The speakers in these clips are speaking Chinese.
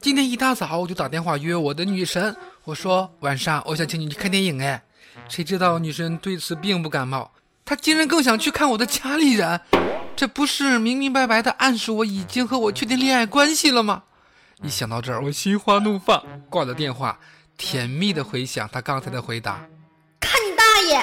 今天一大早我就打电话约我的女神，我说晚上我想请你去看电影，哎，谁知道女神对此并不感冒，她竟然更想去看我的家里人，这不是明明白白的暗示我已经和我确定恋爱关系了吗？一想到这儿，我心花怒放，挂了电话，甜蜜的回想她刚才的回答。看你大爷！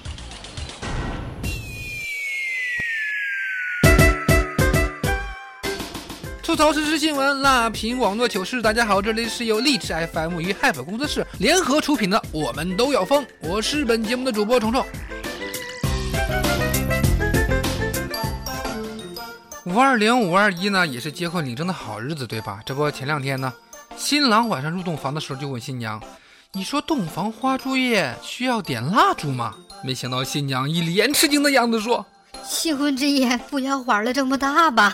吐槽时事新闻，辣评网络糗事。大家好，这里是由荔枝 FM 与 Hype 工作室联合出品的《我们都要疯》，我是本节目的主播虫虫。五二零、五二一呢，也是结婚领证的好日子，对吧？这不，前两天呢，新郎晚上入洞房的时候就问新娘：“你说洞房花烛夜需要点蜡烛吗？”没想到新娘一脸吃惊的样子说新婚之夜不要玩的这么大吧？：“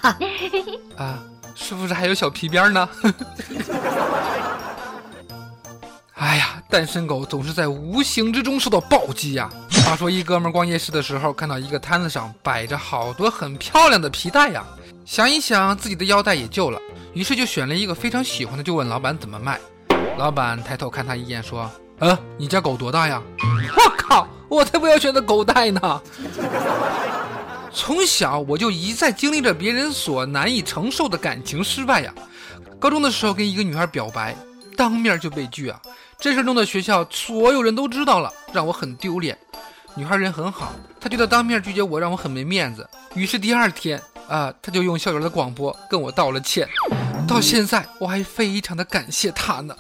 啊，是不是还有小皮鞭呢？” 哎呀，单身狗总是在无形之中受到暴击呀、话说，一哥们逛夜市的时候，看到一个摊子上摆着好多很漂亮的皮带呀，想一想自己的腰带也旧了，于是就选了一个非常喜欢的，就问老板怎么卖。老板抬头看他一眼，说：“呃，你家狗多大呀？”我靠，我才不要选择狗带呢！从小我就一再经历着别人所难以承受的感情失败呀。高中的时候跟一个女孩表白，当面就被拒啊，这事儿弄得学校所有人都知道了，让我很丢脸。女孩人很好，她觉得当面拒绝我让我很没面子，于是第二天啊，她就用校园的广播跟我道了歉。到现在我还非常的感谢她呢。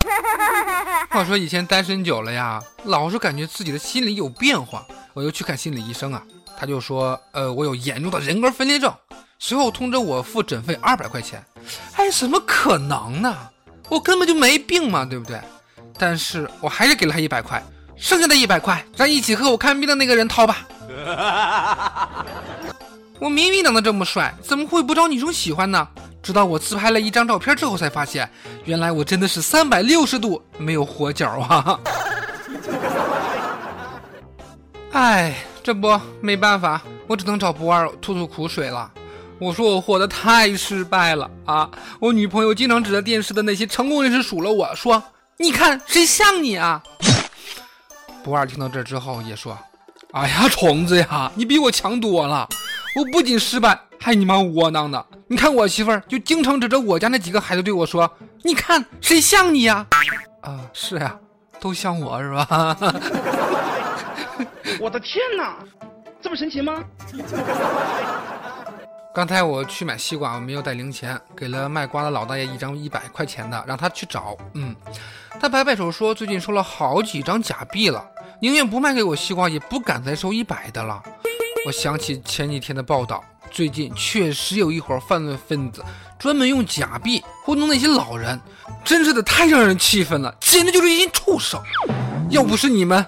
话说以前单身久了呀，老是感觉自己的心理有变化，我又去看心理医生啊，他就说，呃，我有严重的人格分裂症，随后通知我付诊费二百块钱。哎，怎么可能呢？我根本就没病嘛，对不对？但是我还是给了他一百块，剩下的一百块让一起和我看病的那个人掏吧。我明明长得这么帅，怎么会不招女生喜欢呢？直到我自拍了一张照片之后，才发现，原来我真的是三百六十度没有活角啊！哎，这不没办法，我只能找不二吐吐苦水了。我说我活得太失败了啊！我女朋友经常指着电视的那些成功人士数落我说：“你看谁像你啊？”不二听到这之后也说：“哎呀，虫子呀，你比我强多了！我不仅失败，还你妈窝囊的。你看我媳妇儿就经常指着我家那几个孩子对我说：‘你看谁像你呀？’啊，是呀，都像我是吧？我的天哪，这么神奇吗？刚才我去买西瓜，我没有带零钱，给了卖瓜的老大爷一张一百块钱的，让他去找。嗯，他摆摆手说，最近收了好几张假币了，宁愿不卖给我西瓜，也不敢再收一百的了。我想起前几天的报道，最近确实有一伙犯罪分子专门用假币糊弄那些老人，真是的太让人气愤了，简直就是一群畜生！要不是你们。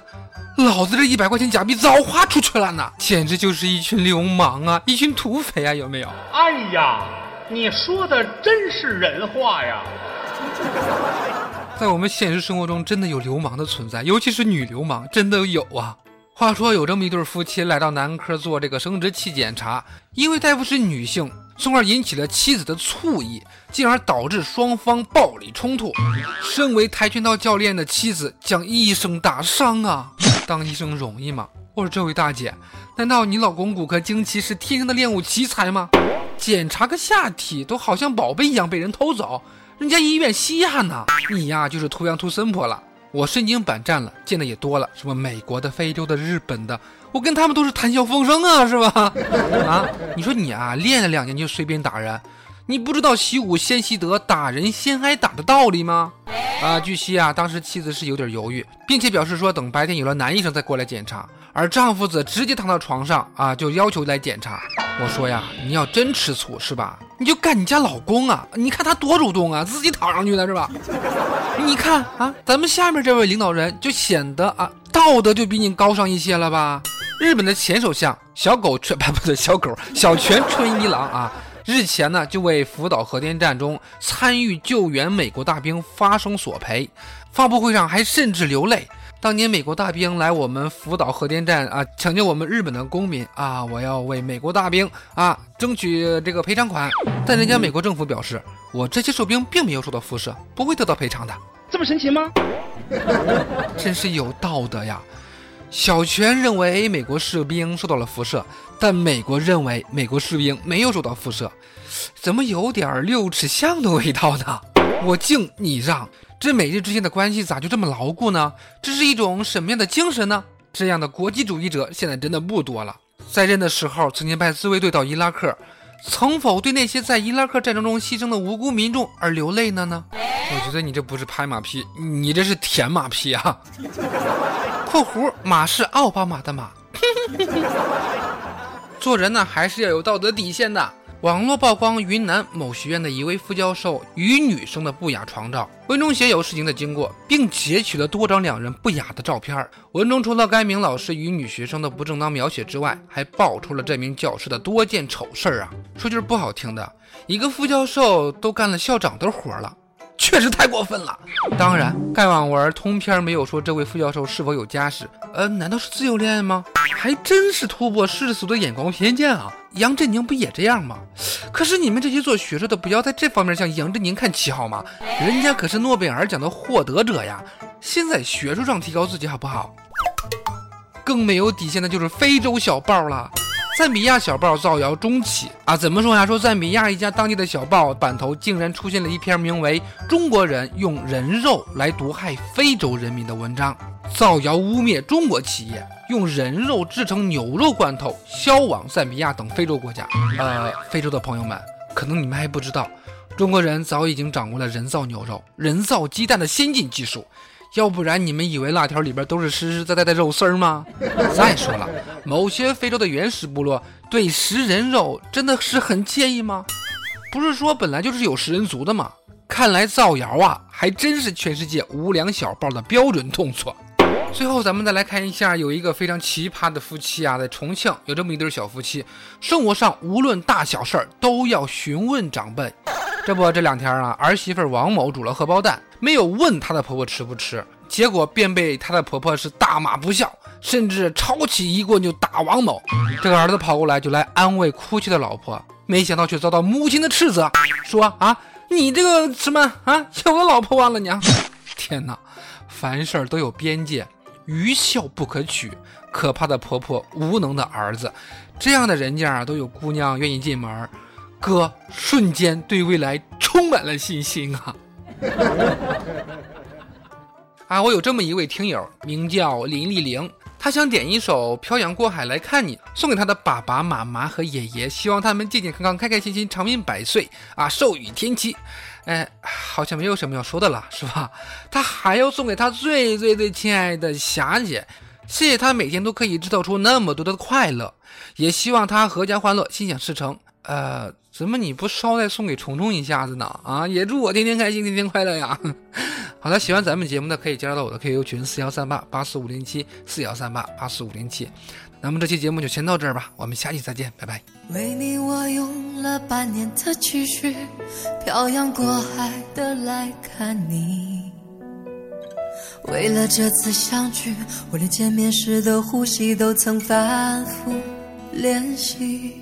老子这一百块钱假币早花出去了呢，简直就是一群流氓啊，一群土匪啊，有没有？哎呀，你说的真是人话呀！在我们现实生活中，真的有流氓的存在，尤其是女流氓，真的有啊。话说有这么一对夫妻来到男科做这个生殖器检查，因为大夫是女性，从而引起了妻子的醋意，进而导致双方暴力冲突。身为跆拳道教练的妻子将医生打伤啊！当医生容易吗？我说这位大姐，难道你老公骨骼惊奇是天生的练武奇才吗？检查个下体都好像宝贝一样被人偷走，人家医院稀罕呢，你呀就是图羊图森婆了。我身经百战了，见的也多了，什么美国的、非洲的、日本的，我跟他们都是谈笑风生啊，是吧？啊，你说你啊，练了两年就随便打人，你不知道习武先习德，打人先挨打的道理吗？啊，据悉啊，当时妻子是有点犹豫，并且表示说等白天有了男医生再过来检查，而丈夫则直接躺到床上啊，就要求来检查。我说呀，你要真吃醋是吧？你就干你家老公啊！你看他多主动啊，自己躺上去的是吧？你看啊，咱们下面这位领导人就显得啊，道德就比你高尚一些了吧？日本的前首相小狗春不不对，小狗小泉纯一郎啊，日前呢就为福岛核电站中参与救援美国大兵发声索赔，发布会上还甚至流泪。当年美国大兵来我们福岛核电站啊，抢救我们日本的公民啊，我要为美国大兵啊争取这个赔偿款。但人家美国政府表示，我这些士兵并没有受到辐射，不会得到赔偿的。这么神奇吗？真是有道德呀！小泉认为美国士兵受到了辐射，但美国认为美国士兵没有受到辐射，怎么有点六尺巷的味道呢？我敬你让。这美日之间的关系咋就这么牢固呢？这是一种什么样的精神呢？这样的国际主义者现在真的不多了。在任的时候，曾经派自卫队到伊拉克，曾否对那些在伊拉克战争中牺牲的无辜民众而流泪呢？呢？我觉得你这不是拍马屁，你这是舔马屁啊！（括弧马是奥巴马的马。）做人呢，还是要有道德底线的。网络曝光云南某学院的一位副教授与女生的不雅床照，文中写有事情的经过，并截取了多张两人不雅的照片。文中除了该名老师与女学生的不正当描写之外，还爆出了这名教师的多件丑事儿啊！说句不好听的，一个副教授都干了校长的活了。确实太过分了。当然，盖网文通篇没有说这位副教授是否有家室。呃，难道是自由恋爱吗？还真是突破世俗的眼光偏见啊！杨振宁不也这样吗？可是你们这些做学术的，不要在这方面向杨振宁看齐好吗？人家可是诺贝尔奖的获得者呀！先在学术上提高自己好不好？更没有底线的就是非洲小报了。赞比亚小报造谣中企啊，怎么说呀？说赞比亚一家当地的小报版头竟然出现了一篇名为《中国人用人肉来毒害非洲人民》的文章，造谣污蔑中国企业用人肉制成牛肉罐头销往赞比亚等非洲国家。呃，非洲的朋友们，可能你们还不知道，中国人早已经掌握了人造牛肉、人造鸡蛋的先进技术。要不然你们以为辣条里边都是实实在在的肉丝儿吗？再说了，某些非洲的原始部落对食人肉真的是很介意吗？不是说本来就是有食人族的吗？看来造谣啊，还真是全世界无良小报的标准动作。最后，咱们再来看一下，有一个非常奇葩的夫妻啊，在重庆有这么一对小夫妻，生活上无论大小事儿都要询问长辈。这不，这两天啊，儿媳妇王某煮了荷包蛋，没有问她的婆婆吃不吃，结果便被她的婆婆是大骂不孝，甚至抄起一棍就打王某。这个儿子跑过来就来安慰哭泣的老婆，没想到却遭到母亲的斥责，说啊，你这个什么啊，有了老婆忘了娘！天哪，凡事都有边界。愚孝不可取，可怕的婆婆，无能的儿子，这样的人家，都有姑娘愿意进门。哥瞬间对未来充满了信心啊！啊，我有这么一位听友，名叫林丽玲，她想点一首《漂洋过海来看你》，送给她的爸爸妈妈和爷爷，希望他们健健康康、开开心心、长命百岁啊，寿与天齐。哎，好像没有什么要说的了，是吧？他还要送给他最最最亲爱的霞姐，谢谢她每天都可以制造出那么多的快乐，也希望她阖家欢乐，心想事成。呃，怎么你不捎带送给虫虫一下子呢？啊，也祝我天天开心，天天快乐呀！好的，喜欢咱们节目的可以加入到我的 QQ 群四幺三八八四五零七四幺三八八四五零七。那么这期节目就先到这儿吧，我们下期再见，拜拜。为你我用了半年的积蓄，漂洋过海的来看你。为了这次相聚，我连见面时的呼吸都曾反复练习。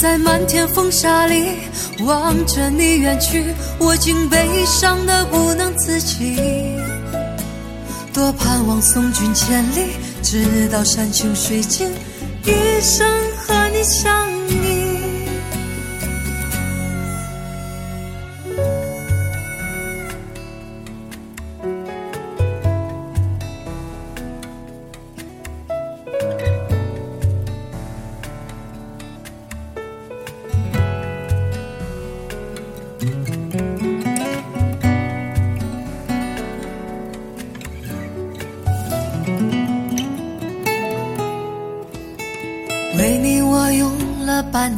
在漫天风沙里望着你远去，我竟悲伤的不能自己。多盼望送君千里，直到山穷水尽，一生和你相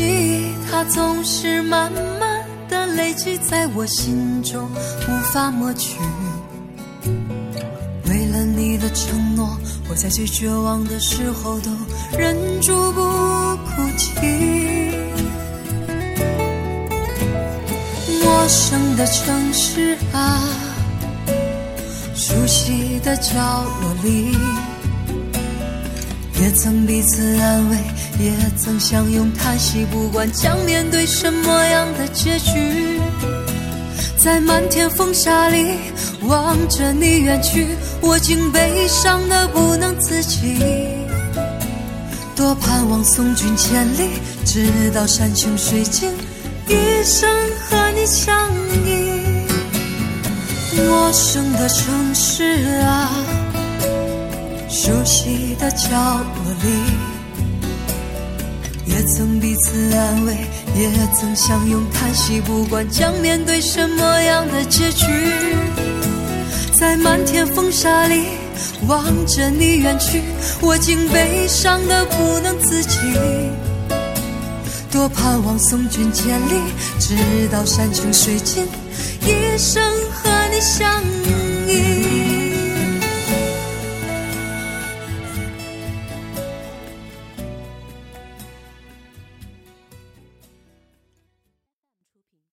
记忆它总是慢慢的累积在我心中，无法抹去。为了你的承诺，我在最绝望的时候都忍住不哭泣。陌生的城市啊。熟悉的角落里，也曾彼此安慰，也曾相拥叹息，不管将面对什么样的结局，在漫天风沙里望着你远去，我竟悲伤的不能自己。多盼望送君千里，直到山穷水尽，一生和你相依。陌生的城市啊，熟悉的角落里，也曾彼此安慰，也曾相拥叹息，不管将面对什么样的结局，在漫天风沙里望着你远去，我竟悲伤的不能自己。多盼望送君千里，直到山穷水尽，一生和你相依。